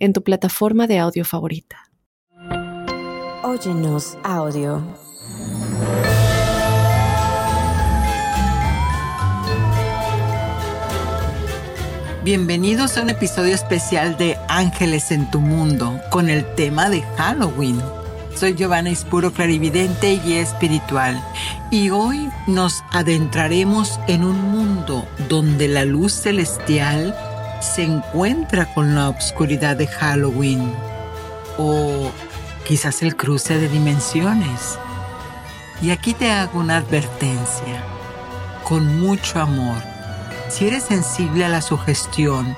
en tu plataforma de audio favorita. Óyenos audio. Bienvenidos a un episodio especial de Ángeles en tu Mundo con el tema de Halloween. Soy Giovanna Ispuro, clarividente y espiritual, y hoy nos adentraremos en un mundo donde la luz celestial se encuentra con la oscuridad de Halloween o quizás el cruce de dimensiones. Y aquí te hago una advertencia, con mucho amor. Si eres sensible a la sugestión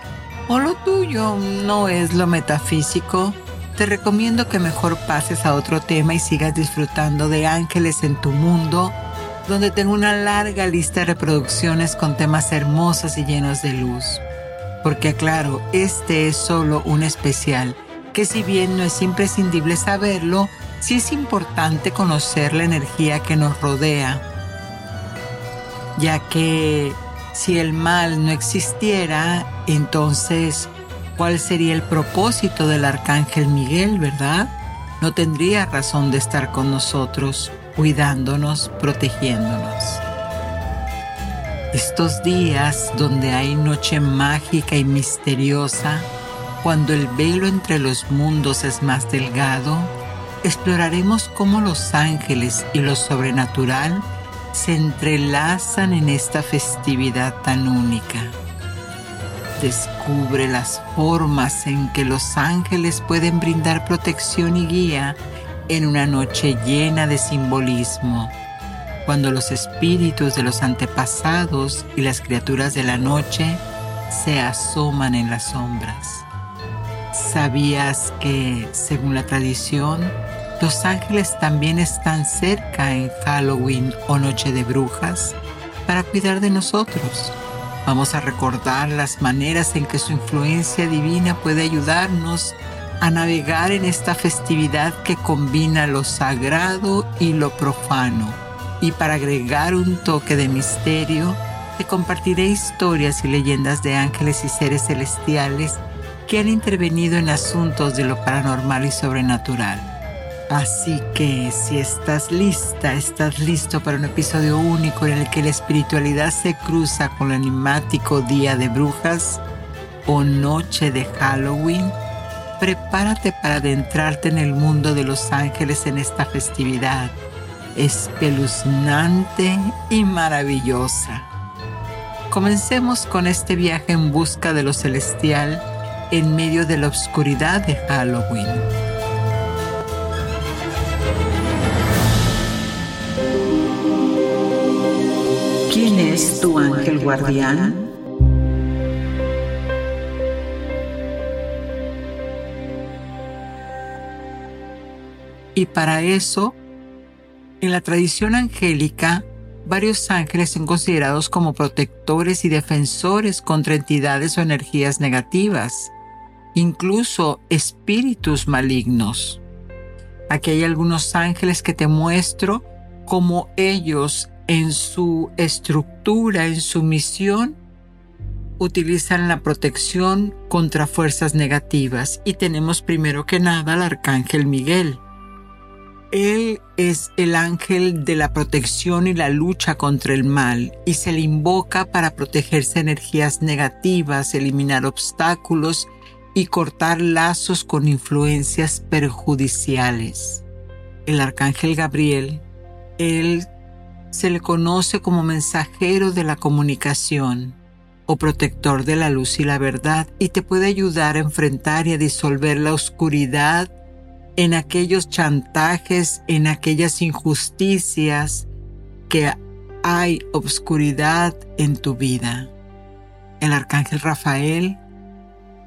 o lo tuyo no es lo metafísico, te recomiendo que mejor pases a otro tema y sigas disfrutando de Ángeles en tu mundo, donde tengo una larga lista de reproducciones con temas hermosos y llenos de luz porque claro, este es solo un especial, que si bien no es imprescindible saberlo, sí es importante conocer la energía que nos rodea, ya que si el mal no existiera, entonces, ¿cuál sería el propósito del arcángel Miguel, verdad? No tendría razón de estar con nosotros, cuidándonos, protegiéndonos. Estos días donde hay noche mágica y misteriosa, cuando el velo entre los mundos es más delgado, exploraremos cómo los ángeles y lo sobrenatural se entrelazan en esta festividad tan única. Descubre las formas en que los ángeles pueden brindar protección y guía en una noche llena de simbolismo cuando los espíritus de los antepasados y las criaturas de la noche se asoman en las sombras. ¿Sabías que, según la tradición, los ángeles también están cerca en Halloween o Noche de Brujas para cuidar de nosotros? Vamos a recordar las maneras en que su influencia divina puede ayudarnos a navegar en esta festividad que combina lo sagrado y lo profano y para agregar un toque de misterio, te compartiré historias y leyendas de ángeles y seres celestiales que han intervenido en asuntos de lo paranormal y sobrenatural. Así que si estás lista, estás listo para un episodio único en el que la espiritualidad se cruza con el animático Día de Brujas o Noche de Halloween, prepárate para adentrarte en el mundo de los ángeles en esta festividad espeluznante y maravillosa. Comencemos con este viaje en busca de lo celestial en medio de la oscuridad de Halloween. ¿Quién es tu ángel guardián? Y para eso en la tradición angélica, varios ángeles son considerados como protectores y defensores contra entidades o energías negativas, incluso espíritus malignos. Aquí hay algunos ángeles que te muestro como ellos en su estructura, en su misión, utilizan la protección contra fuerzas negativas. Y tenemos primero que nada al arcángel Miguel. Él es el ángel de la protección y la lucha contra el mal y se le invoca para protegerse energías negativas, eliminar obstáculos y cortar lazos con influencias perjudiciales. El arcángel Gabriel, él se le conoce como mensajero de la comunicación o protector de la luz y la verdad y te puede ayudar a enfrentar y a disolver la oscuridad en aquellos chantajes, en aquellas injusticias que hay obscuridad en tu vida. El arcángel Rafael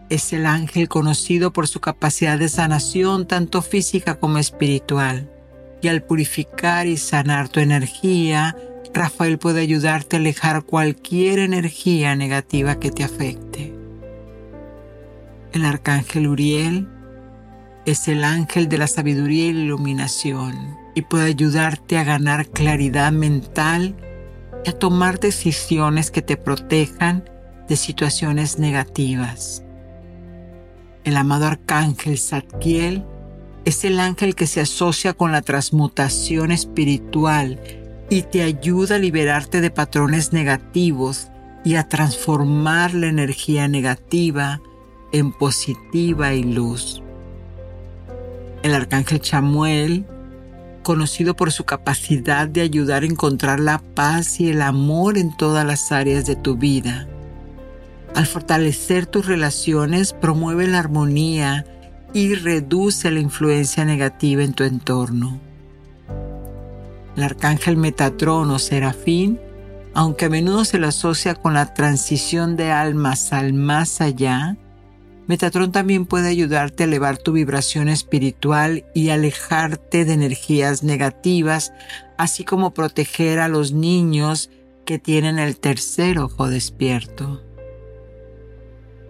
es el ángel conocido por su capacidad de sanación tanto física como espiritual. Y al purificar y sanar tu energía, Rafael puede ayudarte a alejar cualquier energía negativa que te afecte. El arcángel Uriel es el ángel de la sabiduría y la iluminación y puede ayudarte a ganar claridad mental y a tomar decisiones que te protejan de situaciones negativas. El amado arcángel Zadkiel es el ángel que se asocia con la transmutación espiritual y te ayuda a liberarte de patrones negativos y a transformar la energía negativa en positiva y luz. El arcángel Chamuel, conocido por su capacidad de ayudar a encontrar la paz y el amor en todas las áreas de tu vida, al fortalecer tus relaciones, promueve la armonía y reduce la influencia negativa en tu entorno. El arcángel Metatrón o Serafín, aunque a menudo se lo asocia con la transición de almas al más allá, Metatrón también puede ayudarte a elevar tu vibración espiritual y alejarte de energías negativas, así como proteger a los niños que tienen el tercer ojo despierto.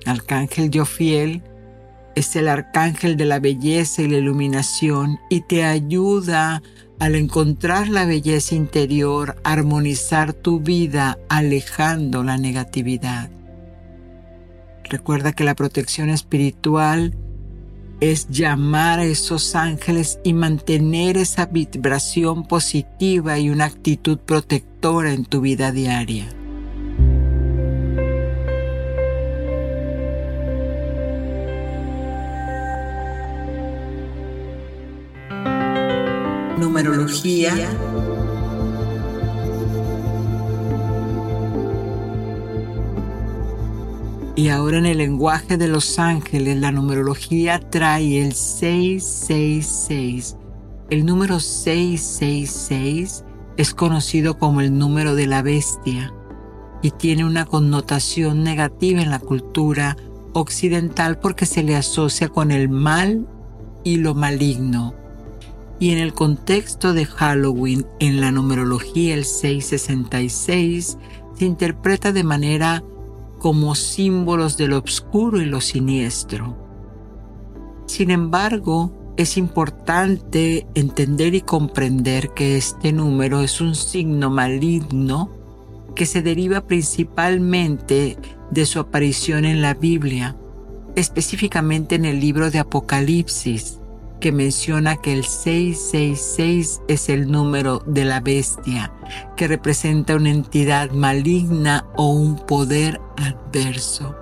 Arcángel Jofiel es el arcángel de la belleza y la iluminación y te ayuda al encontrar la belleza interior, armonizar tu vida alejando la negatividad. Recuerda que la protección espiritual es llamar a esos ángeles y mantener esa vibración positiva y una actitud protectora en tu vida diaria. numerología, Y ahora en el lenguaje de los ángeles, la numerología trae el 666. El número 666 es conocido como el número de la bestia y tiene una connotación negativa en la cultura occidental porque se le asocia con el mal y lo maligno. Y en el contexto de Halloween, en la numerología el 666 se interpreta de manera como símbolos de lo oscuro y lo siniestro. Sin embargo, es importante entender y comprender que este número es un signo maligno que se deriva principalmente de su aparición en la Biblia, específicamente en el libro de Apocalipsis, que menciona que el 666 es el número de la bestia, que representa una entidad maligna o un poder adverso.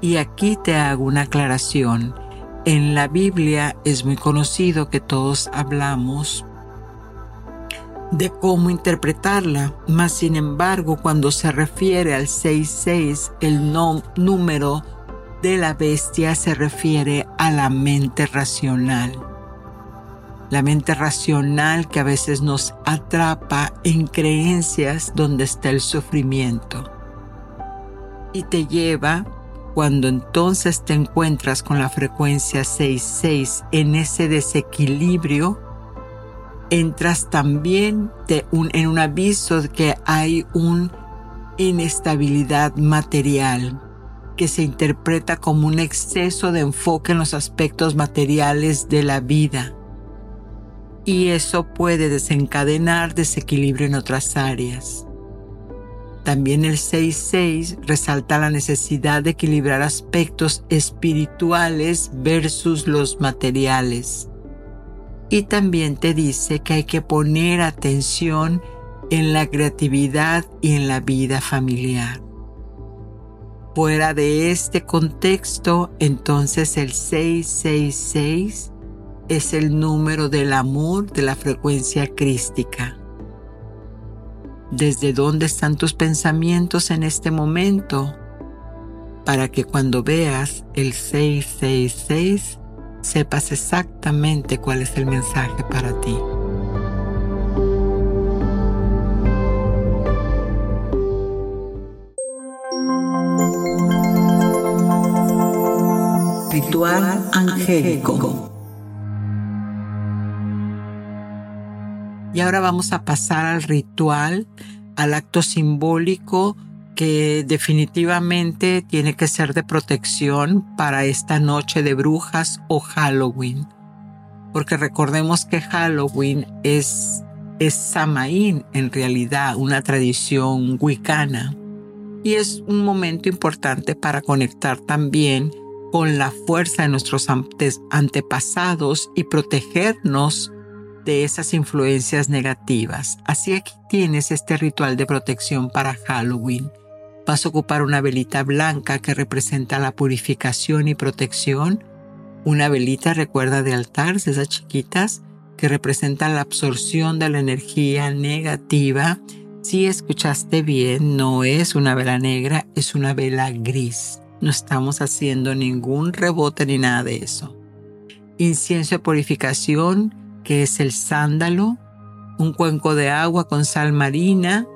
Y aquí te hago una aclaración. En la Biblia es muy conocido que todos hablamos de cómo interpretarla, mas sin embargo cuando se refiere al 66, el número de la bestia se refiere a la mente racional. La mente racional que a veces nos atrapa en creencias donde está el sufrimiento. Y te lleva, cuando entonces te encuentras con la frecuencia 66 en ese desequilibrio, entras también en un aviso de que hay una inestabilidad material que se interpreta como un exceso de enfoque en los aspectos materiales de la vida. Y eso puede desencadenar desequilibrio en otras áreas. También el 6.6 resalta la necesidad de equilibrar aspectos espirituales versus los materiales. Y también te dice que hay que poner atención en la creatividad y en la vida familiar. Fuera de este contexto, entonces el 666 es el número del amor de la frecuencia crística. ¿Desde dónde están tus pensamientos en este momento? Para que cuando veas el 666 sepas exactamente cuál es el mensaje para ti. ritual angélico. Y ahora vamos a pasar al ritual, al acto simbólico que definitivamente tiene que ser de protección para esta noche de brujas o Halloween. Porque recordemos que Halloween es, es Samaín en realidad, una tradición wicana. Y es un momento importante para conectar también con la fuerza de nuestros antepasados y protegernos de esas influencias negativas. Así aquí tienes este ritual de protección para Halloween. Vas a ocupar una velita blanca que representa la purificación y protección. Una velita, recuerda, de altar, esas chiquitas, que representan la absorción de la energía negativa. Si escuchaste bien, no es una vela negra, es una vela gris. No estamos haciendo ningún rebote ni nada de eso. Incienso de purificación, que es el sándalo, un cuenco de agua con sal marina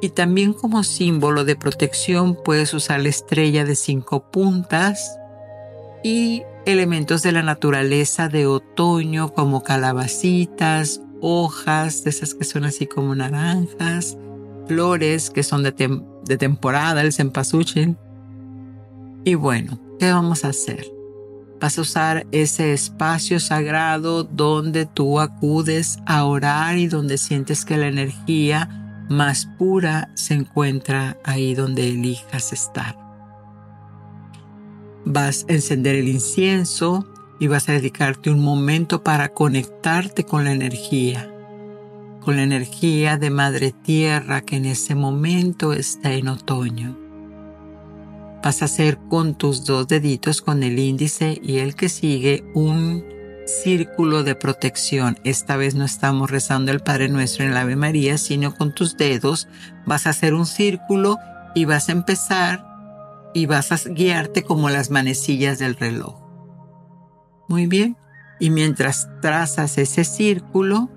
y también como símbolo de protección puedes usar la estrella de cinco puntas y elementos de la naturaleza de otoño como calabacitas, hojas, de esas que son así como naranjas, flores que son de, de temporada, el cempasúchil. Y bueno, ¿qué vamos a hacer? Vas a usar ese espacio sagrado donde tú acudes a orar y donde sientes que la energía más pura se encuentra ahí donde elijas estar. Vas a encender el incienso y vas a dedicarte un momento para conectarte con la energía, con la energía de Madre Tierra que en ese momento está en otoño. Vas a hacer con tus dos deditos, con el índice y el que sigue, un círculo de protección. Esta vez no estamos rezando el Padre Nuestro en el Ave María, sino con tus dedos vas a hacer un círculo y vas a empezar y vas a guiarte como las manecillas del reloj. Muy bien. Y mientras trazas ese círculo,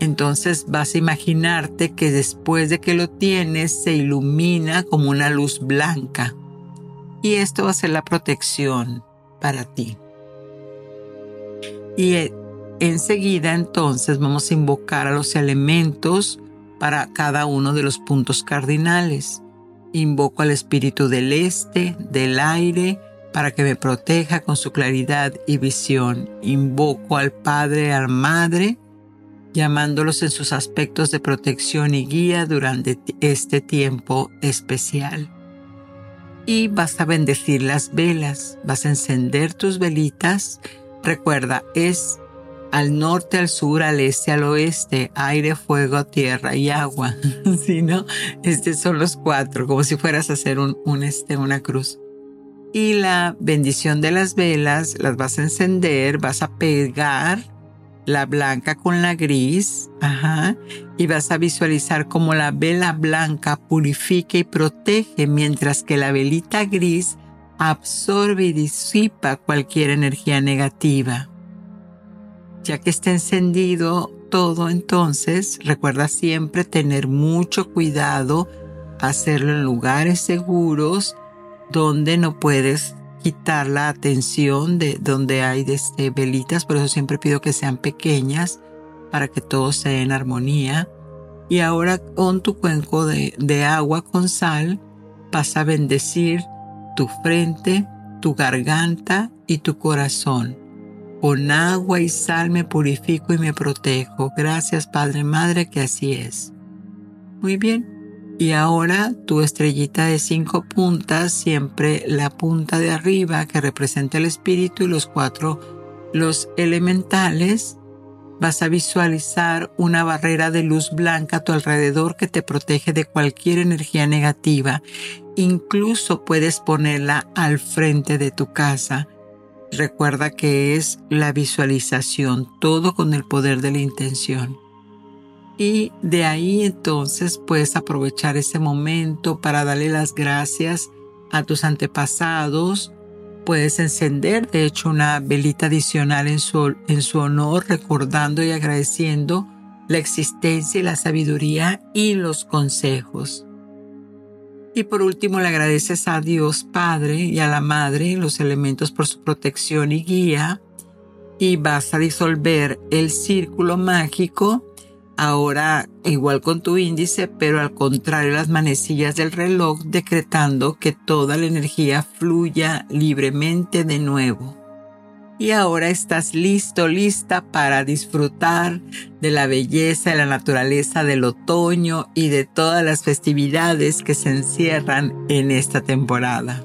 entonces vas a imaginarte que después de que lo tienes se ilumina como una luz blanca. Y esto va a ser la protección para ti. Y eh, enseguida entonces vamos a invocar a los elementos para cada uno de los puntos cardinales. Invoco al espíritu del este, del aire, para que me proteja con su claridad y visión. Invoco al Padre, al Madre, llamándolos en sus aspectos de protección y guía durante este tiempo especial. Y vas a bendecir las velas, vas a encender tus velitas. Recuerda, es al norte, al sur, al este, al oeste, aire, fuego, tierra y agua. si no, estos son los cuatro, como si fueras a hacer un, este, una cruz. Y la bendición de las velas las vas a encender, vas a pegar la blanca con la gris, ajá, y vas a visualizar cómo la vela blanca purifica y protege, mientras que la velita gris absorbe y disipa cualquier energía negativa. Ya que está encendido todo entonces, recuerda siempre tener mucho cuidado, hacerlo en lugares seguros donde no puedes quitar la atención de donde hay este, velitas, por eso siempre pido que sean pequeñas para que todo sea en armonía. Y ahora con tu cuenco de, agua con sal vas a bendecir tu frente, tu garganta y tu corazón. Con agua y sal me purifico y me protejo. Gracias Padre Madre que así es. Muy bien, y ahora tu estrellita de cinco puntas, siempre la punta de arriba que representa el espíritu y los cuatro, los elementales, vas a visualizar una barrera de luz blanca a tu alrededor que te protege de cualquier energía negativa. Incluso puedes ponerla al frente de tu casa. Recuerda que es la visualización, todo con el poder de la intención. Y de ahí entonces puedes aprovechar ese momento para darle las gracias a tus antepasados. Puedes encender, de hecho, una velita adicional en su, en su honor, recordando y agradeciendo la existencia y la sabiduría y los consejos. Y por último le agradeces a Dios Padre y a la Madre, los elementos por su protección y guía. Y vas a disolver el círculo mágico ahora igual con tu índice, pero al contrario las manecillas del reloj decretando que toda la energía fluya libremente de nuevo. Y ahora estás listo, lista para disfrutar de la belleza y la naturaleza del otoño y de todas las festividades que se encierran en esta temporada.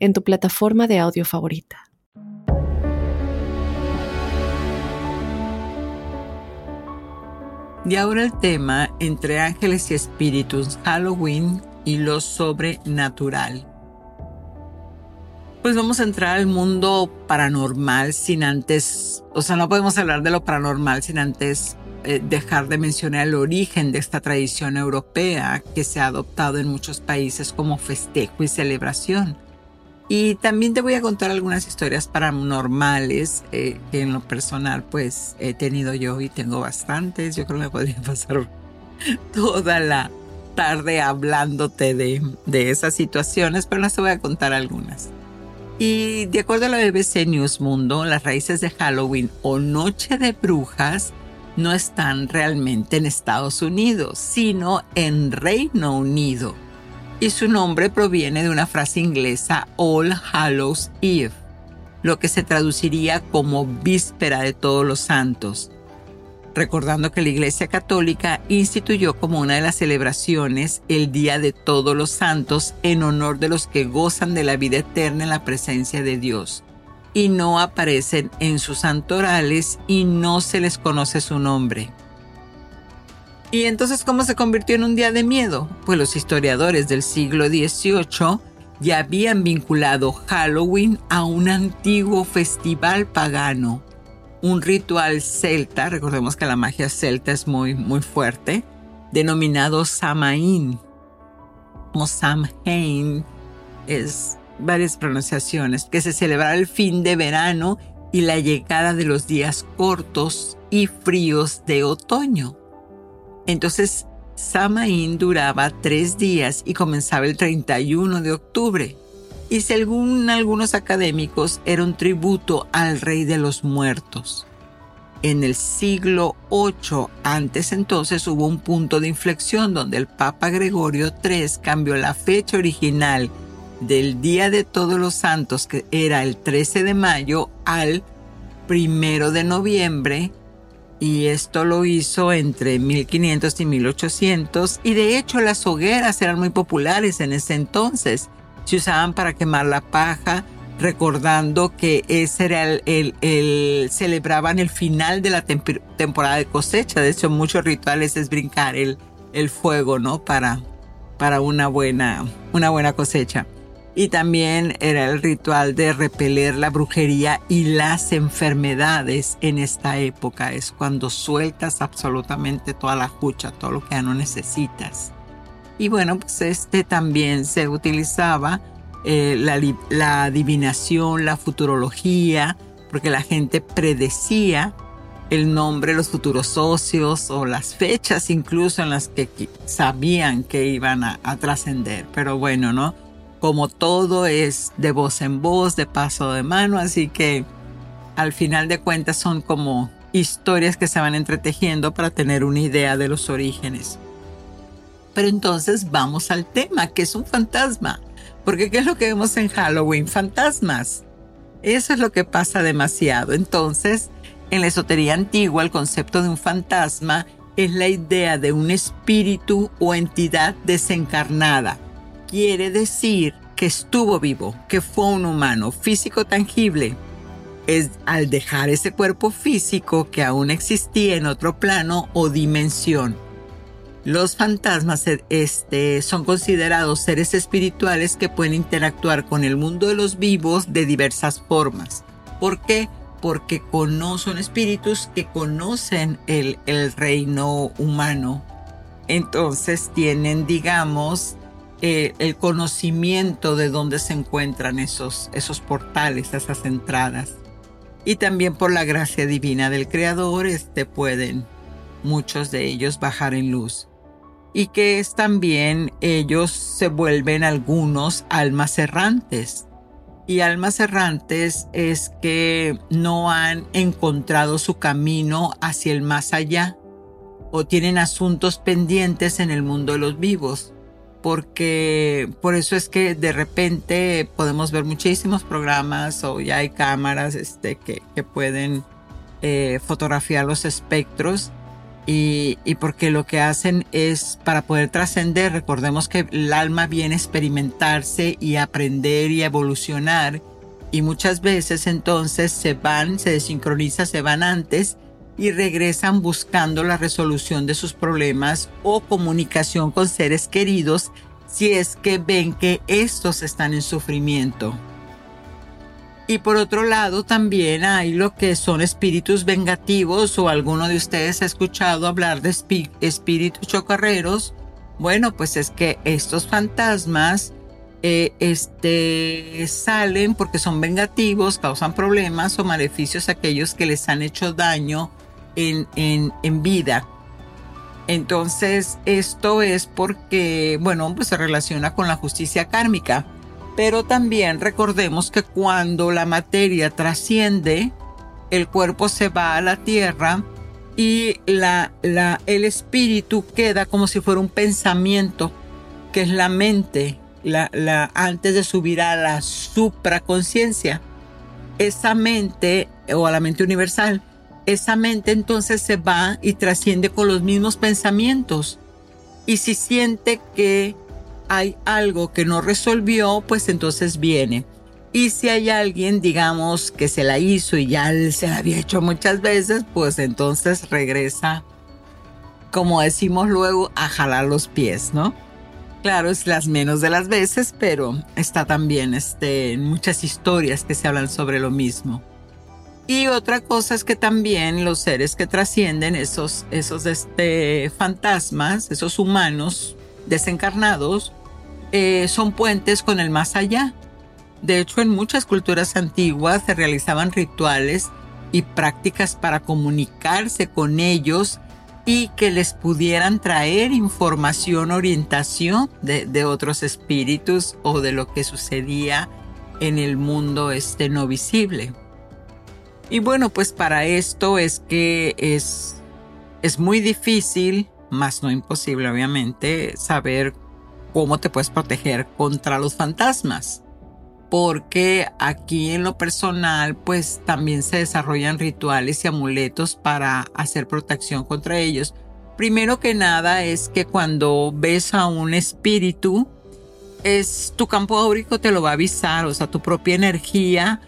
en tu plataforma de audio favorita. Y ahora el tema entre ángeles y espíritus, Halloween y lo sobrenatural. Pues vamos a entrar al mundo paranormal sin antes, o sea, no podemos hablar de lo paranormal sin antes eh, dejar de mencionar el origen de esta tradición europea que se ha adoptado en muchos países como festejo y celebración. Y también te voy a contar algunas historias paranormales eh, que en lo personal pues he tenido yo y tengo bastantes. Yo creo que me podría pasar toda la tarde hablándote de, de esas situaciones, pero las te voy a contar algunas. Y de acuerdo a la BBC News Mundo, las raíces de Halloween o Noche de Brujas no están realmente en Estados Unidos, sino en Reino Unido y su nombre proviene de una frase inglesa All Hallows Eve, lo que se traduciría como víspera de todos los santos, recordando que la Iglesia Católica instituyó como una de las celebraciones el Día de Todos los Santos en honor de los que gozan de la vida eterna en la presencia de Dios, y no aparecen en sus santorales y no se les conoce su nombre. ¿Y entonces cómo se convirtió en un día de miedo? Pues los historiadores del siglo XVIII ya habían vinculado Halloween a un antiguo festival pagano, un ritual celta, recordemos que la magia celta es muy, muy fuerte, denominado Samaín o Samhain, es varias pronunciaciones, que se celebraba el fin de verano y la llegada de los días cortos y fríos de otoño. Entonces, Samaín duraba tres días y comenzaba el 31 de octubre. Y según algunos académicos, era un tributo al rey de los muertos. En el siglo VIII, antes entonces, hubo un punto de inflexión donde el Papa Gregorio III cambió la fecha original del Día de Todos los Santos, que era el 13 de mayo, al primero de noviembre, y esto lo hizo entre 1500 y 1800 y de hecho las hogueras eran muy populares en ese entonces. Se usaban para quemar la paja, recordando que ese era el, el, celebraban el final de la temporada de cosecha. De hecho, muchos rituales es brincar el, el fuego, ¿no? Para, para una buena, una buena cosecha y también era el ritual de repeler la brujería y las enfermedades en esta época. Es cuando sueltas absolutamente toda la cucha, todo lo que ya no necesitas. Y bueno, pues este también se utilizaba eh, la, la adivinación, la futurología, porque la gente predecía el nombre los futuros socios o las fechas incluso en las que sabían que iban a trascender. Pero bueno, ¿no? Como todo es de voz en voz, de paso de mano, así que al final de cuentas son como historias que se van entretejiendo para tener una idea de los orígenes. Pero entonces vamos al tema, que es un fantasma. Porque ¿qué es lo que vemos en Halloween? Fantasmas. Eso es lo que pasa demasiado. Entonces, en la esotería antigua, el concepto de un fantasma es la idea de un espíritu o entidad desencarnada quiere decir que estuvo vivo, que fue un humano físico tangible, es al dejar ese cuerpo físico que aún existía en otro plano o dimensión. Los fantasmas este, son considerados seres espirituales que pueden interactuar con el mundo de los vivos de diversas formas. ¿Por qué? Porque son espíritus que conocen el reino humano. Entonces tienen, digamos, eh, el conocimiento de dónde se encuentran esos, esos portales, esas entradas y también por la gracia divina del Creador este, pueden muchos de ellos bajar en luz. Y que es también ellos se vuelven algunos almas errantes. Y almas errantes es que no han encontrado su camino hacia el más allá o tienen asuntos pendientes en el mundo de los vivos porque por eso es que de repente podemos ver muchísimos programas o ya hay cámaras este, que, pueden eh, fotografiar los espectros y, y, porque lo que hacen es para poder trascender, recordemos que el alma viene a experimentarse y aprender y evolucionar y muchas veces entonces se van, se desincroniza, se van antes y regresan buscando la resolución de sus problemas o comunicación con seres queridos si es que ven que estos están en sufrimiento. Y por otro lado también hay lo que son espíritus vengativos o alguno de ustedes ha escuchado hablar de espíritus chocarreros. Bueno, pues es que estos fantasmas eh, este, salen porque son vengativos, causan problemas o maleficios a aquellos que les han hecho daño en, vida. Entonces, esto es porque, bueno, pues se relaciona con la justicia kármica. Pero también recordemos que cuando la materia trasciende, el cuerpo se va a la tierra y la, la, el espíritu queda como si fuera un pensamiento, que es la mente, la, la, antes de subir a la supraconciencia. Esa mente, o a la mente universal, esa mente entonces se va y trasciende con los mismos pensamientos. Y si siente que hay algo que no resolvió, pues entonces viene. Y si hay alguien, digamos, que se la hizo y ya se la había hecho muchas veces, pues entonces regresa, como decimos luego, a jalar los pies, ¿no? Claro, es las menos de las veces, pero está también este, muchas historias que se hablan sobre lo mismo. Y otra cosa es que también los seres que trascienden, esos, esos este, fantasmas, esos humanos desencarnados, eh, son puentes con el más allá. De hecho, en muchas culturas antiguas se realizaban rituales y prácticas para comunicarse con ellos y que les pudieran traer información, orientación de, de otros espíritus o de lo que sucedía en el mundo este no visible. Y bueno, pues para esto es que es, es muy difícil, más no imposible obviamente, saber cómo te puedes proteger contra los fantasmas. Porque aquí en lo personal, pues también se desarrollan rituales y amuletos para hacer protección contra ellos. Primero que nada es que cuando ves a un espíritu, es tu campo áurico te lo va a avisar, o sea, tu propia energía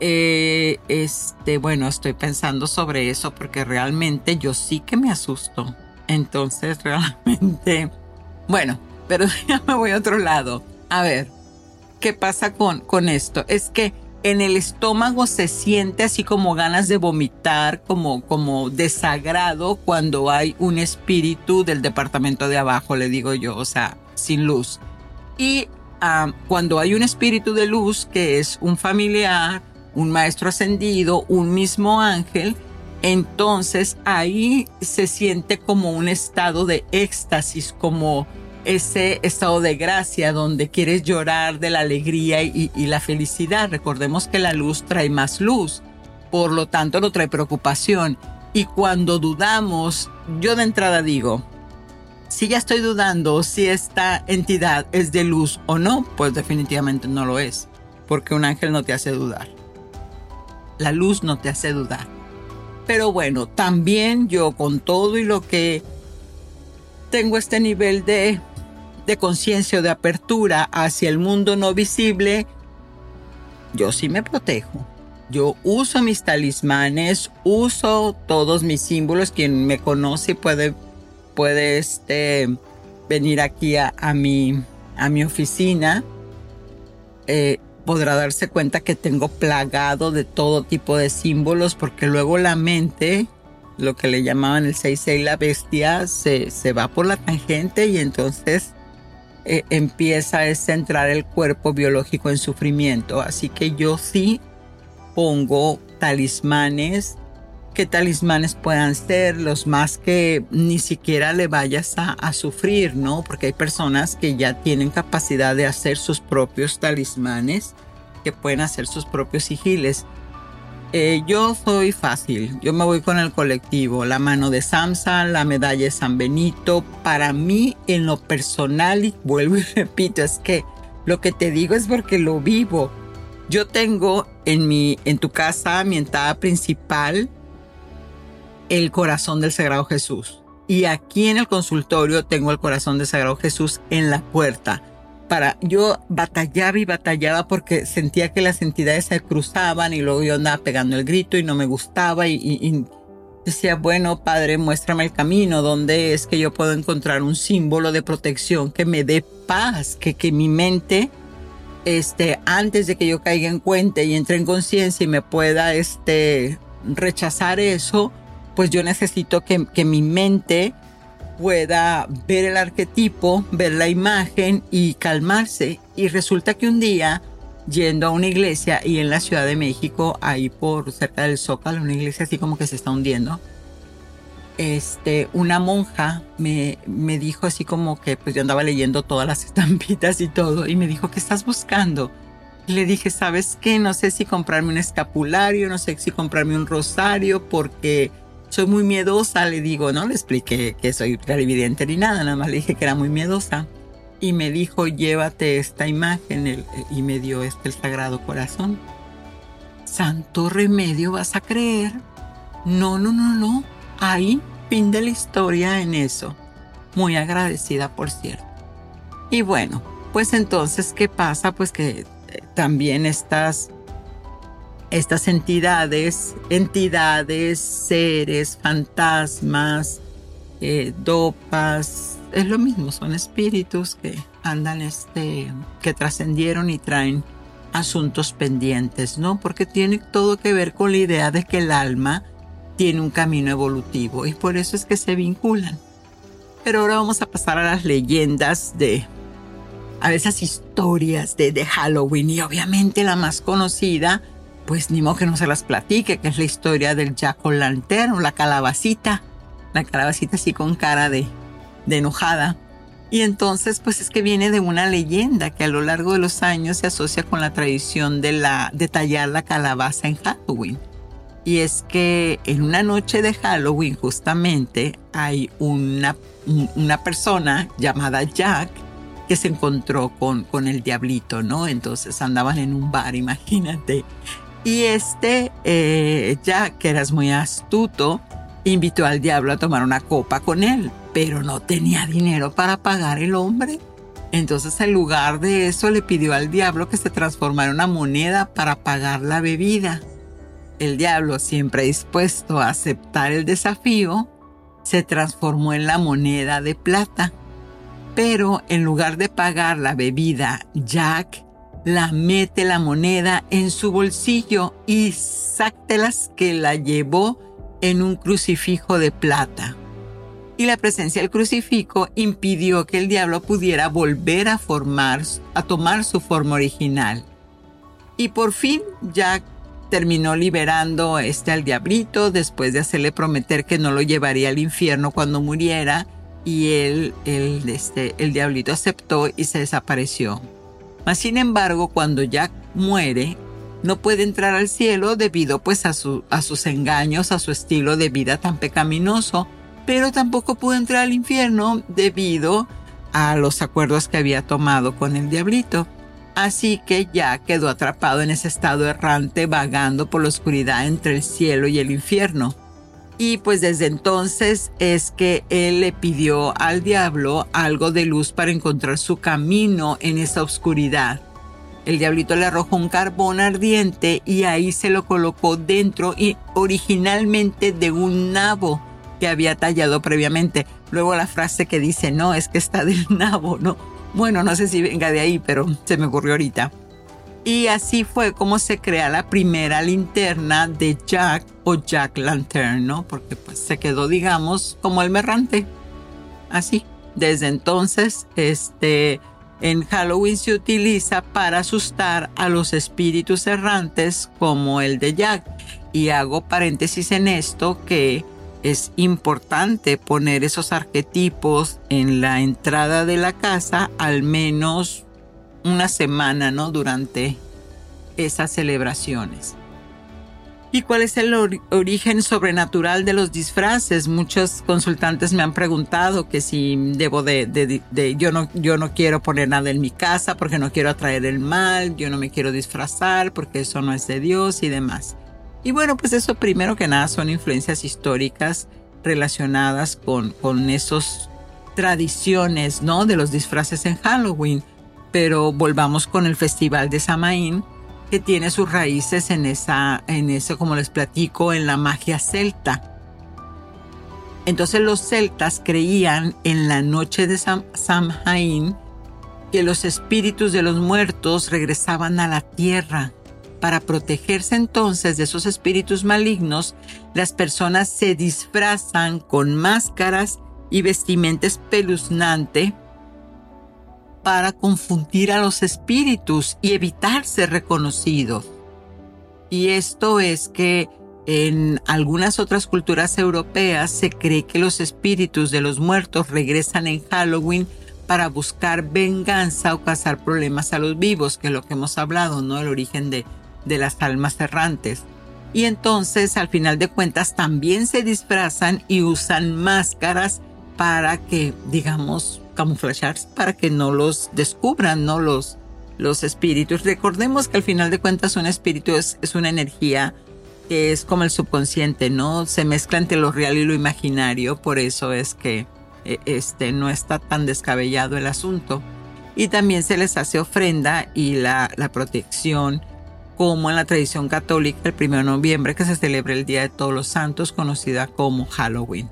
eh, este, bueno, estoy pensando sobre eso porque realmente yo sí que me asusto. Entonces, realmente, bueno, pero ya me voy a otro lado. A ver, ¿qué pasa con, con esto? Es que en el estómago se siente así como ganas de vomitar, como, como desagrado cuando hay un espíritu del departamento de abajo, le digo yo, o sea, sin luz. Y ah, cuando hay un espíritu de luz que es un familiar, un maestro ascendido, un mismo ángel, entonces ahí se siente como un estado de éxtasis, como ese estado de gracia donde quieres llorar de la alegría y, la felicidad. Recordemos que la luz trae más luz, por lo tanto no trae preocupación. Y cuando dudamos, yo de entrada digo, si ya estoy dudando si esta entidad es de luz o no, pues definitivamente no lo es, porque un ángel no te hace dudar la luz no te hace dudar. Pero bueno, también yo con todo y lo que tengo este nivel de de conciencia o de apertura hacia el mundo no visible, yo sí me protejo. Yo uso mis talismanes, uso todos mis símbolos. Quien me conoce puede, puede este, venir aquí a, mi, a mi oficina. Eh, podrá darse cuenta que tengo plagado de todo tipo de símbolos porque luego la mente, lo que le llamaban el 6 la bestia, se, se va por la tangente y entonces eh, empieza a centrar el cuerpo biológico en sufrimiento. Así que yo sí pongo talismanes. ¿Qué talismanes puedan ser? Los más que ni siquiera le vayas a, sufrir, ¿no? Porque hay personas que ya tienen capacidad de hacer sus propios talismanes, que pueden hacer sus propios sigiles. Eh, yo soy fácil, yo me voy con el colectivo, la mano de Samsa, la medalla de San Benito. Para mí, en lo personal, y vuelvo y repito, es que lo que te digo es porque lo vivo. Yo tengo en, mi, en tu casa, mi entrada principal, el corazón del Sagrado Jesús. Y aquí en el consultorio tengo el corazón del Sagrado Jesús en la puerta. Para, yo batallaba y batallaba porque sentía que las entidades se cruzaban y luego yo andaba pegando el grito y no me gustaba y, y decía, bueno, Padre, muéstrame el camino, donde es que yo puedo encontrar un símbolo de protección que me dé paz, que, que mi mente este, antes de que yo caiga en cuenta y entre en conciencia y me pueda este, rechazar eso, pues yo necesito que, que mi mente pueda ver el arquetipo, ver la imagen y calmarse. Y resulta que un día, yendo a una iglesia y en la Ciudad de México, ahí por cerca del Zócalo, una iglesia así como que se está hundiendo, este, una monja me, me dijo así como que pues yo andaba leyendo todas las estampitas y todo y me dijo, ¿qué estás buscando? Le dije, ¿sabes qué? No sé si comprarme un escapulario, no sé si comprarme un rosario porque soy muy miedosa, le digo, no le expliqué que soy clarividente ni nada, nada más le dije que era muy miedosa. Y me dijo, llévate esta imagen y me dio este el Sagrado Corazón. Santo remedio vas a creer. No, no, no, no Ahí, fin de la historia en eso. Muy agradecida, por cierto. Y bueno, pues entonces, ¿qué pasa? Pues que eh, también estas, estas entidades, entidades, seres, fantasmas, eh, dopas, es lo mismo, son espíritus que andan, este, que trascendieron y traen asuntos pendientes, ¿no? Porque tiene todo que ver con la idea de que el alma tiene un camino evolutivo y por eso es que se vinculan. Pero ahora vamos a pasar a las leyendas de, a esas historias de, de Halloween y obviamente la más conocida, pues ni modo que no se las platique, que es la historia del Jack Lantern, la calabacita, la calabacita así con cara de, enojada. Y entonces, pues es que viene de una leyenda que a lo largo de los años se asocia con la tradición de, de tallar la calabaza en Halloween. Y es que en una noche de Halloween justamente hay una, una persona llamada Jack que se encontró con, con el diablito, ¿no? Entonces andaban en un bar, imagínate. Y este eh, Jack, que era muy astuto, invitó al diablo a tomar una copa con él, pero no tenía dinero para pagar el hombre. Entonces en lugar de eso le pidió al diablo que se transformara en una moneda para pagar la bebida. El diablo, siempre dispuesto a aceptar el desafío, se transformó en la moneda de plata. Pero en lugar de pagar la bebida, Jack la mete la moneda en su bolsillo y sáctelas que la llevó en un crucifijo de plata. Y la presencia del crucifijo impidió que el diablo pudiera volver a formar, a tomar su forma original. Y por fin Jack terminó liberando este al diablito después de hacerle prometer que no lo llevaría al infierno cuando muriera y él, este, el diablito aceptó y se desapareció. Mas sin embargo, cuando Jack muere, no puede entrar al cielo debido pues a, su, a sus engaños, a su estilo de vida tan pecaminoso, pero tampoco pudo entrar al infierno debido a los acuerdos que había tomado con el diablito. Así que ya quedó atrapado en ese estado errante vagando por la oscuridad entre el cielo y el infierno. Y pues desde entonces es que él le pidió al diablo algo de luz para encontrar su camino en esa oscuridad. El diablito le arrojó un carbón ardiente y ahí se lo colocó dentro y originalmente de un nabo que había tallado previamente. Luego la frase que dice, no, es que está del nabo, ¿no? Bueno, no sé si venga de ahí, pero se me ocurrió ahorita. Y así fue como se crea la primera linterna de Jack o Jack Lantern, ¿no? Porque pues se quedó, digamos, como el merrante. Así. Desde entonces, este, en Halloween se utiliza para asustar a los espíritus errantes como el de Jack. Y hago paréntesis en esto que es importante poner esos arquetipos en la entrada de la casa al menos una semana, ¿no? Durante esas celebraciones. ¿Y cuál es el origen sobrenatural de los disfraces? Muchos consultantes me han preguntado que si debo de, de, yo no yo no quiero poner nada en mi casa porque no quiero atraer el mal, yo no me quiero disfrazar porque eso no es de Dios y demás. Y bueno, pues eso primero que nada son influencias históricas relacionadas con con esos tradiciones, ¿no? De los disfraces en Halloween pero volvamos con el Festival de Samaín, que tiene sus raíces en esa, en eso, como les platico, en la magia celta. Entonces los celtas creían en la noche de Samhain que los espíritus de los muertos regresaban a la tierra. Para protegerse entonces de esos espíritus malignos, las personas se disfrazan con máscaras y vestimenta espeluznante para confundir a los espíritus y evitar ser reconocidos. Y esto es que en algunas otras culturas europeas se cree que los espíritus de los muertos regresan en Halloween para buscar venganza o causar problemas a los vivos, que es lo que hemos hablado, ¿no? El origen de, de las almas errantes. Y entonces, al final de cuentas, también se disfrazan y usan máscaras para que, digamos, camuflarse para que no los descubran, ¿no? Los, los espíritus. Recordemos que al final de cuentas un espíritu es, es una energía que es como el subconsciente, ¿no? Se mezcla entre lo real y lo imaginario, por eso es que e, este, no está tan descabellado el asunto. Y también se les hace ofrenda y la, la protección, como en la tradición católica, el 1 de noviembre, que se celebra el Día de Todos los Santos, conocida como Halloween,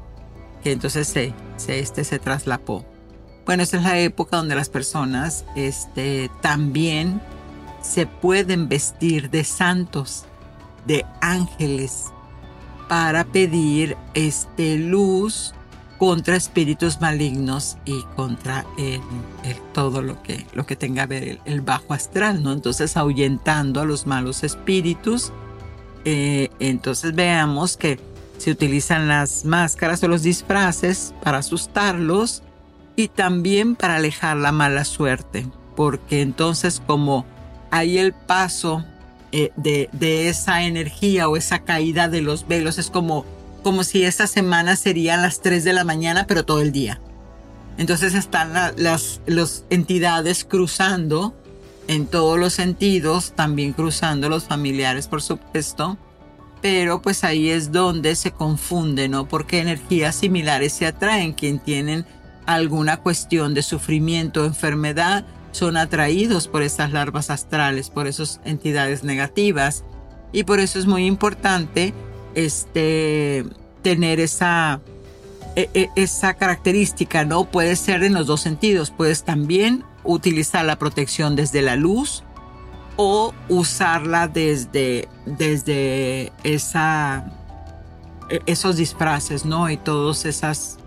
que entonces se, se, este, se traslapó. Bueno, esa es la época donde las personas este, también se pueden vestir de santos, de ángeles, para pedir este, luz contra espíritus malignos y contra el, todo lo que, lo que tenga que ver el, bajo astral, ¿no? Entonces ahuyentando a los malos espíritus. Eh, entonces veamos que se utilizan las máscaras o los disfraces para asustarlos y también para alejar la mala suerte, porque entonces como hay el paso eh, de, de, esa energía o esa caída de los velos, es como, como si esta semana serían las 3 de la mañana, pero todo el día. Entonces están las, las entidades cruzando en todos los sentidos, también cruzando los familiares, por supuesto, pero pues ahí es donde se confunde, ¿no? Porque energías similares se atraen, quien tienen alguna cuestión de sufrimiento o enfermedad, son atraídos por estas larvas astrales, por esas entidades negativas. Y por eso es muy importante este, tener esa, e, e, esa característica, ¿no? Puede ser en los dos sentidos. Puedes también utilizar la protección desde la luz o usarla desde, desde esa, e, esos disfraces, ¿no? Y todas esas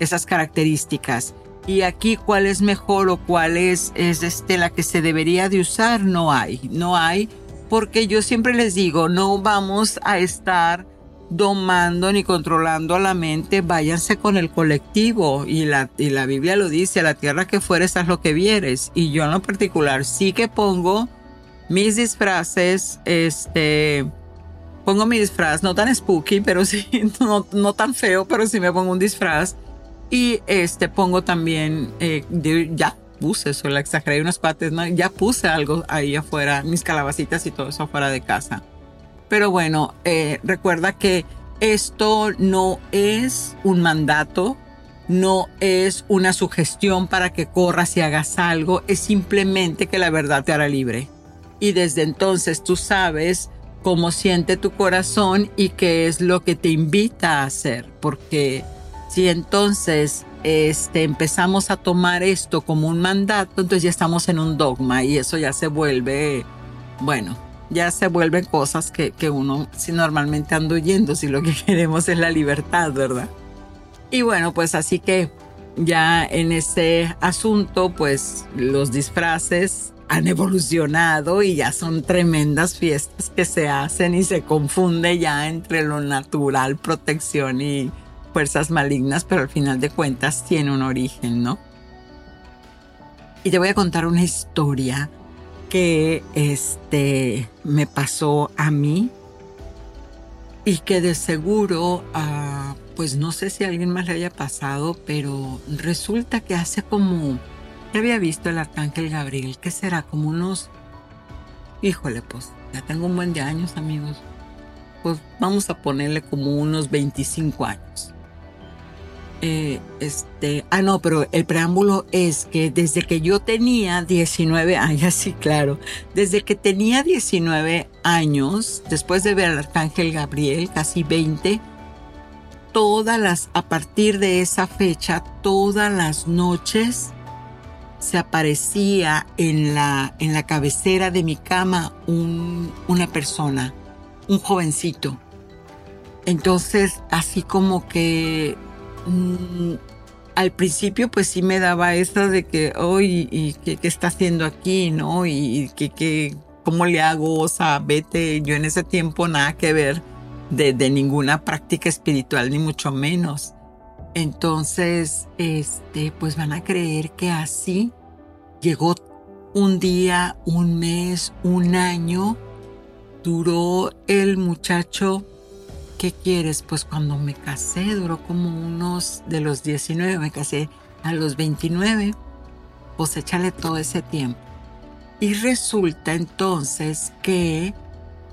esas características. Y aquí cuál es mejor o cuál es, es este, la que se debería de usar, no hay, no hay, porque yo siempre les digo, no vamos a estar domando ni controlando a la mente, váyanse con el colectivo y la, la Biblia lo dice, a la tierra que fueres haz lo que vieres. Y yo en lo particular sí que pongo mis disfraces, este, pongo mi disfraz, no tan spooky, pero sí, no, no tan feo, pero sí me pongo un disfraz y este pongo también, eh, ya puse, eso la exageré unas partes, ¿no? Ya puse algo ahí afuera, mis calabacitas y todo eso afuera de casa. Pero bueno, eh, recuerda que esto no es un mandato, no es una sugestión para que corras y hagas algo, es simplemente que la verdad te hará libre. Y desde entonces tú sabes cómo siente tu corazón y qué es lo que te invita a hacer, porque si entonces este, empezamos a tomar esto como un mandato, entonces ya estamos en un dogma y eso ya se vuelve, bueno, ya se vuelven cosas que, que uno si normalmente anda huyendo, si lo que queremos es la libertad, ¿verdad? Y bueno, pues así que ya en ese asunto, pues los disfraces han evolucionado y ya son tremendas fiestas que se hacen y se confunde ya entre lo natural, protección y fuerzas malignas, pero al final de cuentas tiene un origen, ¿no? Y te voy a contar una historia que este me pasó a mí y que de seguro uh, pues no sé si a alguien más le haya pasado, pero resulta que hace como, ya había visto el arcángel Gabriel, que será como unos, híjole, pues ya tengo un buen de años amigos, pues vamos a ponerle como unos 25 años. Eh, este, ah, no, pero el preámbulo es que desde que yo tenía 19 años, sí, claro, desde que tenía 19 años, después de ver al arcángel Gabriel, casi 20, todas las, a partir de esa fecha, todas las noches se aparecía en la, en la cabecera de mi cama un, una persona, un jovencito. Entonces, así como que mm, al principio pues sí me daba esto de que, hoy y qué, está haciendo aquí, ¿no? Y que, ¿cómo le hago? O sea, vete, yo en ese tiempo nada que ver de, ninguna práctica espiritual, ni mucho menos. Entonces, este, pues van a creer que así llegó un día, un mes, un año, duró el muchacho. ¿Qué quieres? Pues cuando me casé, duró como unos de los 19, me casé a los 29, pues échale todo ese tiempo. Y resulta entonces que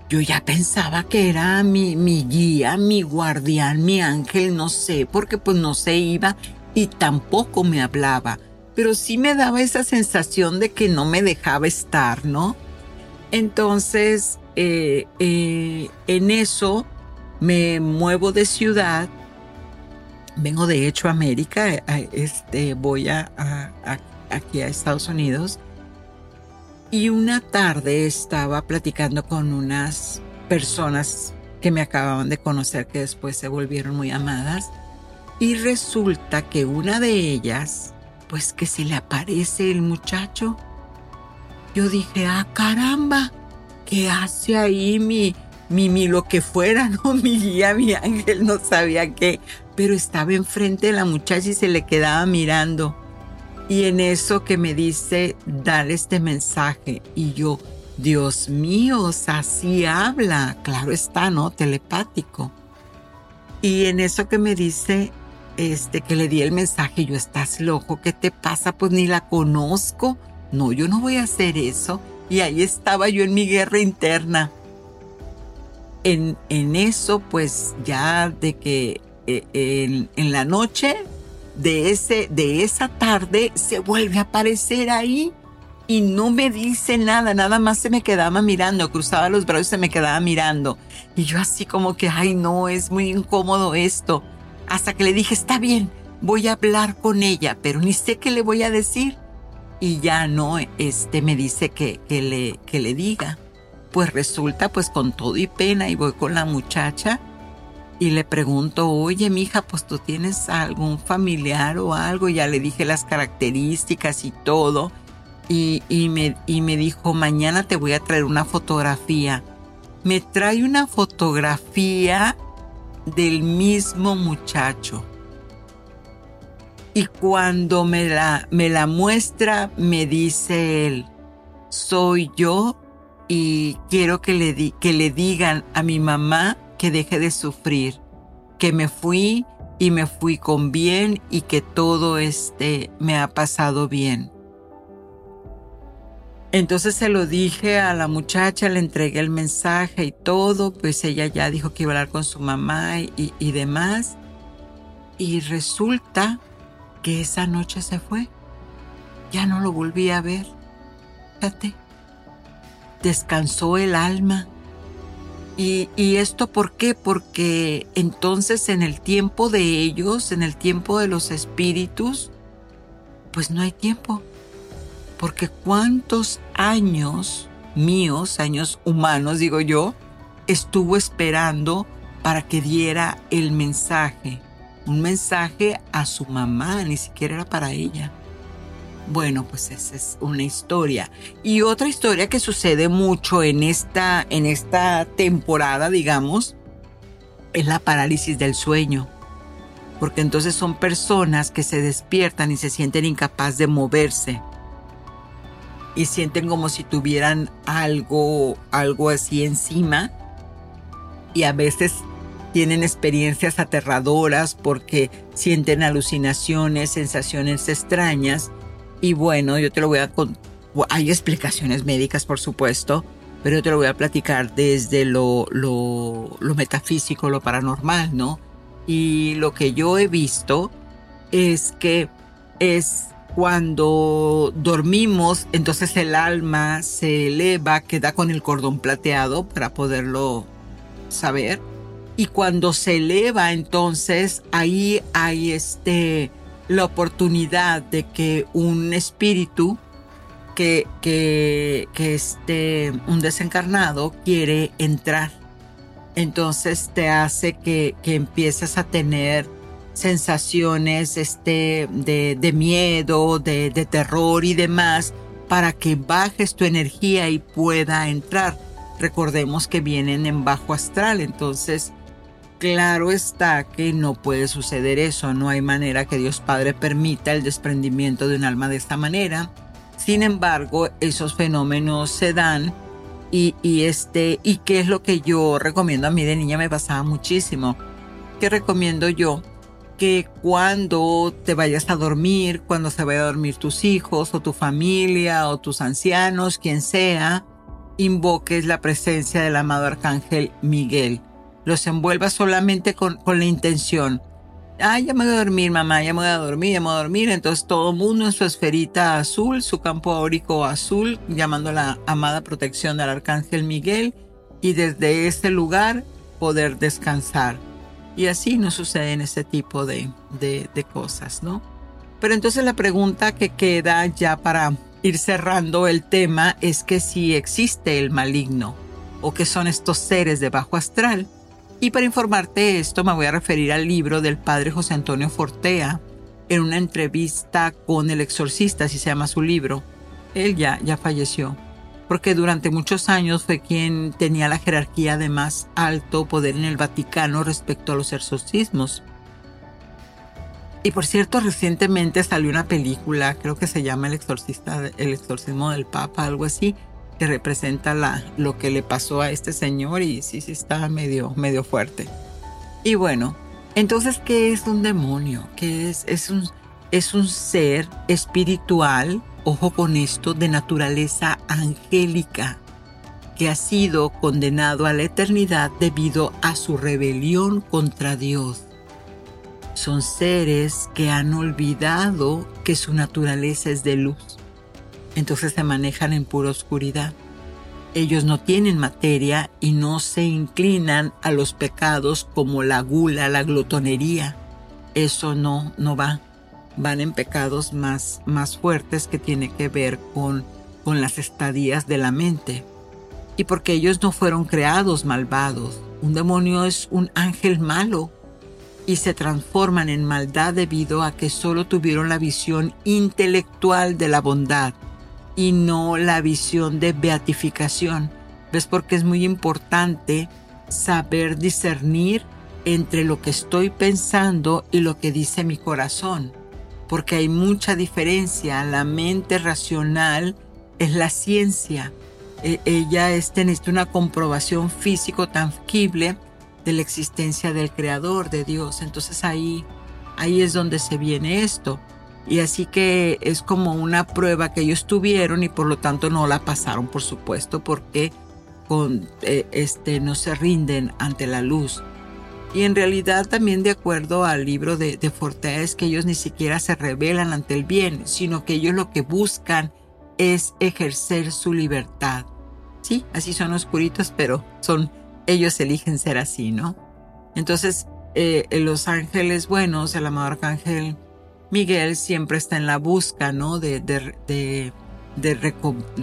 yo ya pensaba que era mi, mi guía, mi guardián, mi ángel, no sé, porque pues no se iba y tampoco me hablaba, pero sí me daba esa sensación de que no me dejaba estar, ¿no? Entonces, eh, eh, en eso me muevo de ciudad, vengo de hecho a América, este, voy a, aquí a Estados Unidos y una tarde estaba platicando con unas personas que me acababan de conocer que después se volvieron muy amadas. Y resulta que una de ellas, pues que se le aparece el muchacho. Yo dije, ah, caramba, ¿qué hace ahí mi, mi, mi lo que fuera, no? Mi guía, mi ángel, no sabía qué. Pero estaba enfrente de la muchacha y se le quedaba mirando. Y en eso que me dice, dale este mensaje. Y yo, Dios mío, así habla. Claro está, ¿no? Telepático. Y en eso que me dice, este, que le di el mensaje, yo, estás loco, ¿qué te pasa? Pues ni la conozco. No, yo no voy a hacer eso. Y ahí estaba yo en mi guerra interna. En, en eso, pues ya de que eh, en, la noche de, ese, de esa tarde se vuelve a aparecer ahí y no me dice nada, nada más se me quedaba mirando, cruzaba los brazos y se me quedaba mirando. Y yo así como que, ay no, es muy incómodo esto. Hasta que le dije, está bien, voy a hablar con ella, pero ni sé qué le voy a decir. Y ya no, este me dice que, que, le, que le diga. Pues resulta, pues con todo y pena, y voy con la muchacha y le pregunto, oye, mija, pues tú tienes algún familiar o algo. Ya le dije las características y todo. Y, me, y me dijo, mañana te voy a traer una fotografía. Me trae una fotografía del mismo muchacho. Y cuando me la, me la muestra, me dice él, soy yo y quiero que le, que le digan a mi mamá que deje de sufrir, que me fui y me fui con bien y que todo este me ha pasado bien. Entonces se lo dije a la muchacha, le entregué el mensaje y todo, pues ella ya dijo que iba a hablar con su mamá y, y demás. Y resulta que esa noche se fue. Ya no lo volví a ver. Fíjate. Descansó el alma. Y, y, esto por qué? Porque entonces en el tiempo de ellos, en el tiempo de los espíritus, pues no hay tiempo. Porque cuántos años míos, años humanos, digo yo, estuvo esperando para que diera el mensaje un mensaje a su mamá, ni siquiera era para ella. Bueno, pues esa es una historia. Y otra historia que sucede mucho en esta, en esta temporada, digamos, es la parálisis del sueño. Porque entonces son personas que se despiertan y se sienten incapaz de moverse. Y sienten como si tuvieran algo, algo así encima. Y a veces tienen experiencias aterradoras porque sienten alucinaciones, sensaciones extrañas. Y bueno, yo te lo voy a... Hay explicaciones médicas, por supuesto, pero yo te lo voy a platicar desde lo, lo, lo metafísico, lo paranormal, ¿no? Y lo que yo he visto es que es cuando dormimos, entonces el alma se eleva, queda con el cordón plateado para poderlo saber y cuando se eleva entonces ahí hay este la oportunidad de que un espíritu que, que, que este, un desencarnado quiere entrar. Entonces te hace que, que empieces a tener sensaciones este, de, de miedo, de, de terror y demás para que bajes tu energía y pueda entrar. Recordemos que vienen en bajo astral, entonces Claro está que no puede suceder eso, no hay manera que Dios Padre permita el desprendimiento de un alma de esta manera. Sin embargo, esos fenómenos se dan y, este, y qué es lo que yo recomiendo a mí de niña me pasaba muchísimo. ¿Qué recomiendo yo? Que cuando te vayas a dormir, cuando se vaya a dormir tus hijos o tu familia o tus ancianos, quien sea, invoques la presencia del amado arcángel Miguel los envuelva solamente con, con la intención. Ah, ya me voy a dormir, mamá, ya me voy a dormir, ya me voy a dormir. Entonces todo mundo en su esferita azul, su campo áurico azul, llamando la amada protección del Arcángel Miguel, y desde ese lugar poder descansar. Y así no sucede en ese tipo de, de, de cosas, ¿no? Pero entonces la pregunta que queda ya para ir cerrando el tema es que si existe el maligno o que son estos seres de bajo astral y para informarte esto me voy a referir al libro del padre José Antonio Fortea en una entrevista con el exorcista, así se llama su libro. Él ya, ya falleció, porque durante muchos años fue quien tenía la jerarquía de más alto poder en el Vaticano respecto a los exorcismos. Y por cierto, recientemente salió una película, creo que se llama El exorcista, el exorcismo del Papa, algo así, que representa la, lo que le pasó a este señor y sí, sí está medio, medio fuerte. Y bueno, entonces, ¿qué es un demonio? ¿Qué es? Es un, es un ser espiritual, ojo con esto, de naturaleza angélica, que ha sido condenado a la eternidad debido a su rebelión contra Dios. Son seres que han olvidado que su naturaleza es de luz entonces se manejan en pura oscuridad. Ellos no tienen materia y no se inclinan a los pecados como la gula, la glotonería. Eso no, no va. Van en pecados más, más fuertes que tiene que ver con, con las estadías de la mente. Y porque ellos no fueron creados malvados. Un demonio es un ángel malo y se transforman en maldad debido a que solo tuvieron la visión intelectual de la bondad y no la visión de beatificación. ¿Ves? Porque es muy importante saber discernir entre lo que estoy pensando y lo que dice mi corazón. Porque hay mucha diferencia. La mente racional es la ciencia. E, ella este, necesita una comprobación físico tangible de la existencia del creador, de Dios. Entonces ahí, ahí es donde se viene esto. Y así que es como una prueba que ellos tuvieron y por lo tanto no la pasaron, por supuesto, porque eh, este, no se rinden ante la luz. Y en realidad también de acuerdo al libro de, de es que ellos ni siquiera se rebelan ante el bien, sino que ellos lo que buscan es ejercer su libertad. Sí, así son oscuritos, pero son ellos eligen ser así, ¿no? Entonces, eh, los ángeles buenos, el amado arcángel Miguel siempre está en la busca, ¿no? De, de,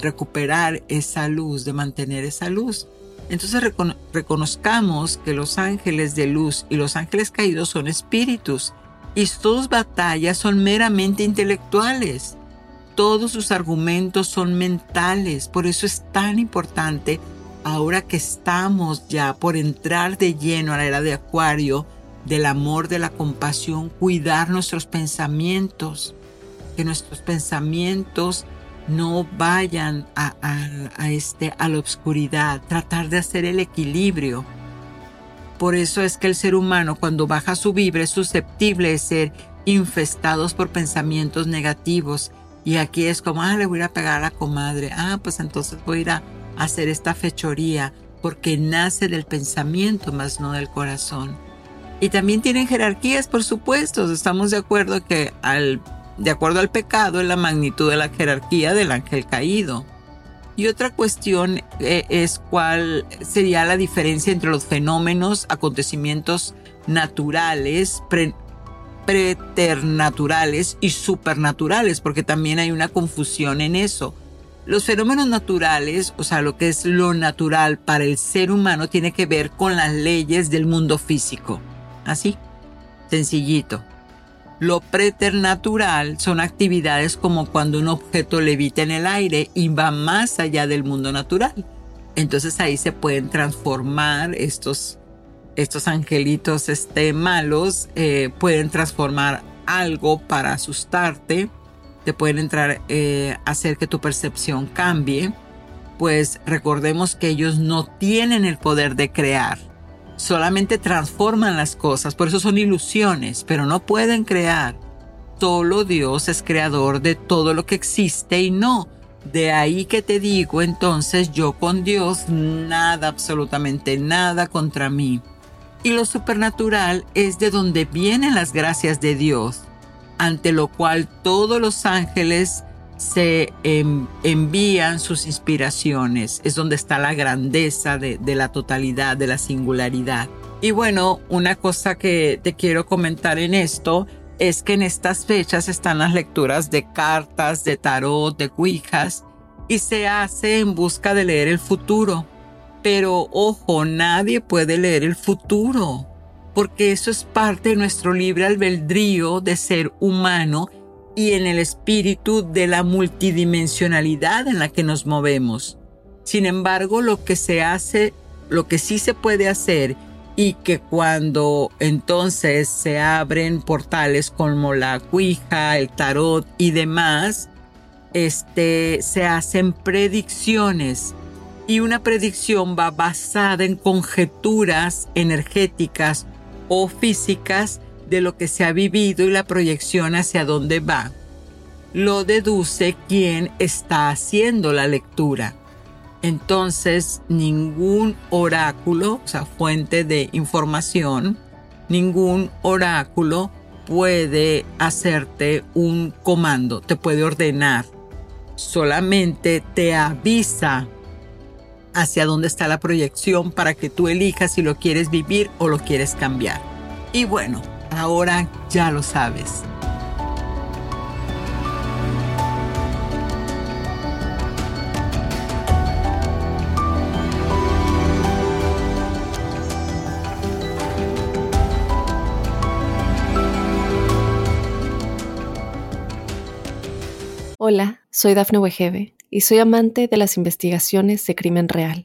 recuperar esa luz, de mantener esa luz. Entonces reconozcamos que los ángeles de luz y los ángeles caídos son espíritus y sus batallas son meramente intelectuales. Todos sus argumentos son mentales, por eso es tan importante ahora que estamos ya por entrar de lleno a la era de Acuario, del amor, de la compasión, cuidar nuestros pensamientos, que nuestros pensamientos no vayan a, este, a la oscuridad, tratar de hacer el equilibrio. Por eso es que el ser humano cuando baja su vibra es susceptible de ser infestados por pensamientos negativos y aquí es como, ah, le voy a a pegar a la comadre. Ah, pues entonces voy a ir a hacer esta fechoría porque nace del pensamiento más no del corazón. Y también tienen jerarquías, por supuesto. Estamos de acuerdo que al, de acuerdo al pecado es la magnitud de la jerarquía del ángel caído. Y otra cuestión eh, es cuál sería la diferencia entre los fenómenos, acontecimientos naturales, preternaturales y supernaturales, porque también hay una confusión en eso. Los fenómenos naturales, o sea, lo que es lo natural para el ser humano, tiene que ver con las leyes del mundo físico. Así, sencillito. Lo preternatural son actividades como cuando un objeto levita en el aire y va más allá del mundo natural. Entonces ahí se pueden transformar estos estos angelitos este, malos eh, pueden transformar algo para asustarte, te pueden entrar eh, hacer que tu percepción cambie, pues recordemos que ellos no tienen el poder de crear, solamente transforman las cosas, por eso son ilusiones, pero no pueden crear. Solo Dios es creador de todo lo que existe y no. De ahí que te digo entonces yo con Dios nada, absolutamente nada contra mí y lo supernatural es de donde vienen las gracias de Dios, ante lo cual todos los ángeles se envían sus inspiraciones. Es donde está la grandeza de, de la totalidad, de la singularidad. Y bueno, una cosa que te quiero comentar en esto es que en estas fechas están las lecturas de cartas, de tarot, de cuijas, y se hace en busca de leer el futuro pero ojo, nadie puede leer el futuro, porque eso es parte de nuestro libre albedrío de ser humano y en el espíritu de la multidimensionalidad en la que nos movemos. Sin embargo, lo que se hace, lo que sí se puede hacer y que cuando entonces se abren portales como la cuija, el tarot y demás, este, se hacen predicciones y una predicción va basada en conjeturas energéticas o físicas de lo que se ha vivido y la proyección hacia dónde va. Lo deduce quien está haciendo la lectura. Entonces, ningún oráculo, o sea, fuente de información, ningún oráculo puede hacerte un comando, te puede ordenar. Solamente te avisa hacia dónde está la proyección para que tú elijas si lo quieres vivir o lo quieres cambiar. Y bueno, ahora ya lo sabes. Hola, soy Dafne Wegebe y soy amante de las investigaciones de crimen real.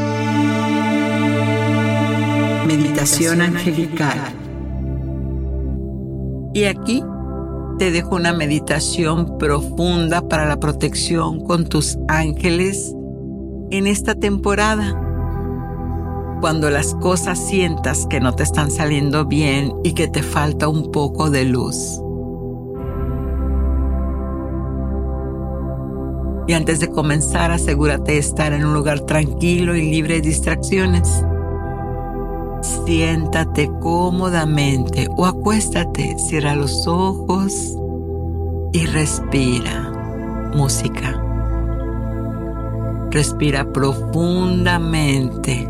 Meditación angelical. Y aquí te dejo una meditación profunda para la protección con tus ángeles en esta temporada. Cuando las cosas sientas que no te están saliendo bien y que te falta un poco de luz. Y antes de comenzar, asegúrate de estar en un lugar tranquilo y libre de distracciones. Siéntate cómodamente o acuéstate, cierra los ojos y respira música. Respira profundamente,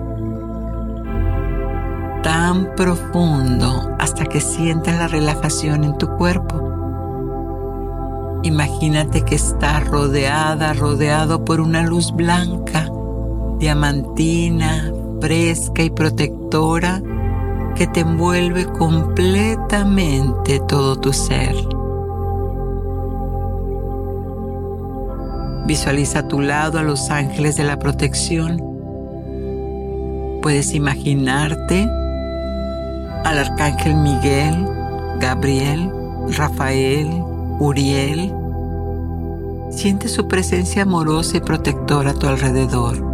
tan profundo hasta que sientas la relajación en tu cuerpo. Imagínate que estás rodeada, rodeado por una luz blanca, diamantina, fresca y protectora que te envuelve completamente todo tu ser. Visualiza a tu lado a los ángeles de la protección. Puedes imaginarte al arcángel Miguel, Gabriel, Rafael, Uriel. Siente su presencia amorosa y protectora a tu alrededor.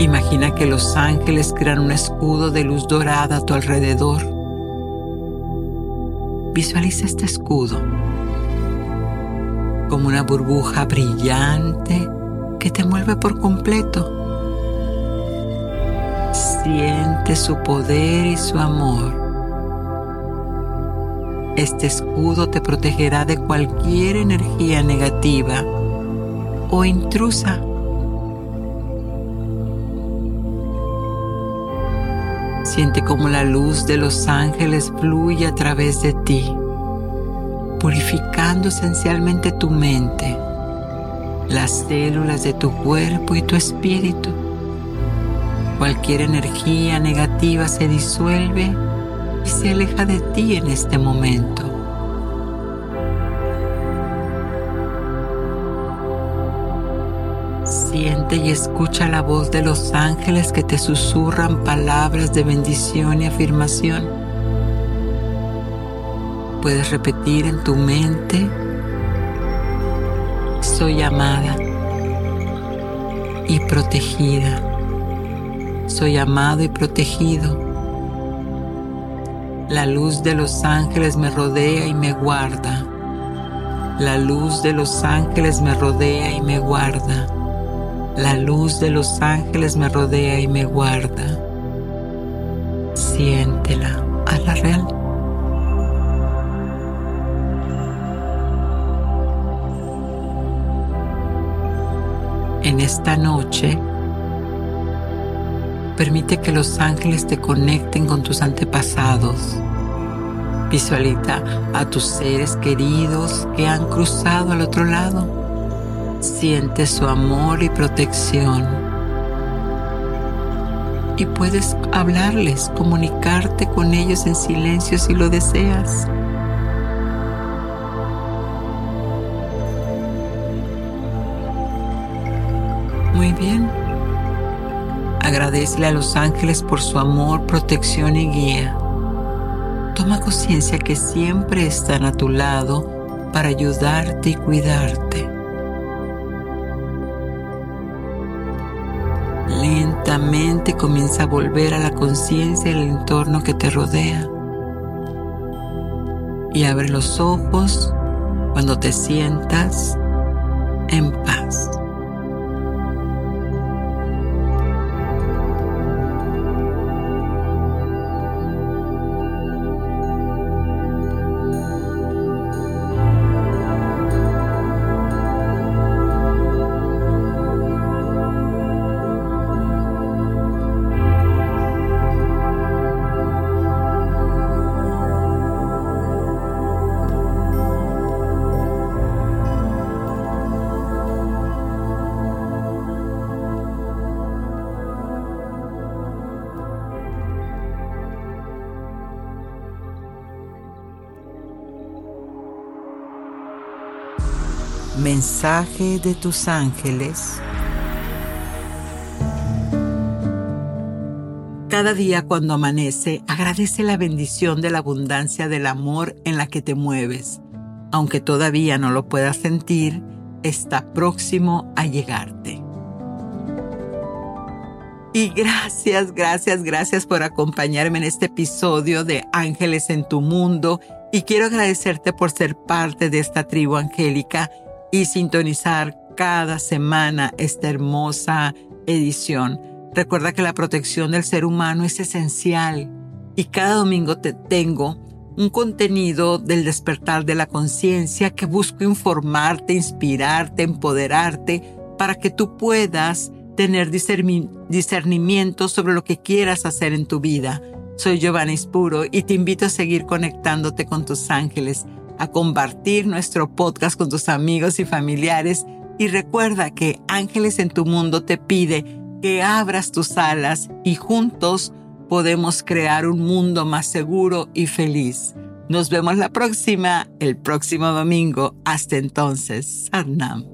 Imagina que los ángeles crean un escudo de luz dorada a tu alrededor. Visualiza este escudo como una burbuja brillante que te envuelve por completo. Siente su poder y su amor. Este escudo te protegerá de cualquier energía negativa o intrusa Siente como la luz de los ángeles fluye a través de ti, purificando esencialmente tu mente, las células de tu cuerpo y tu espíritu. Cualquier energía negativa se disuelve y se aleja de ti en este momento. Siente y escucha la voz de los ángeles que te susurran palabras de bendición y afirmación. Puedes repetir en tu mente, soy amada y protegida. Soy amado y protegido. La luz de los ángeles me rodea y me guarda. La luz de los ángeles me rodea y me guarda. La luz de los ángeles me rodea y me guarda. Siéntela a la real. En esta noche, permite que los ángeles te conecten con tus antepasados. Visualiza a tus seres queridos que han cruzado al otro lado Siente su amor y protección. Y puedes hablarles, comunicarte con ellos en silencio si lo deseas. Muy bien. Agradecele a los ángeles por su amor, protección y guía. Toma conciencia que siempre están a tu lado para ayudarte y cuidarte. Lentamente comienza a volver a la conciencia del entorno que te rodea. Y abre los ojos cuando te sientas en paz. Mensaje de tus ángeles. Cada día cuando amanece, agradece la bendición de la abundancia del amor en la que te mueves. Aunque todavía no lo puedas sentir, está próximo a llegarte. Y gracias, gracias, gracias por acompañarme en este episodio de Ángeles en tu Mundo. Y quiero agradecerte por ser parte de esta tribu angélica y sintonizar cada semana esta hermosa edición. Recuerda que la protección del ser humano es esencial y cada domingo te tengo un contenido del despertar de la conciencia que busco informarte, inspirarte, empoderarte para que tú puedas tener discernimiento sobre lo que quieras hacer en tu vida. Soy Giovanna Ispuro y te invito a seguir conectándote con tus ángeles a compartir nuestro podcast con tus amigos y familiares y recuerda que Ángeles en tu Mundo te pide que abras tus alas y juntos podemos crear un mundo más seguro y feliz. Nos vemos la próxima, el próximo domingo. Hasta entonces, Sarnam.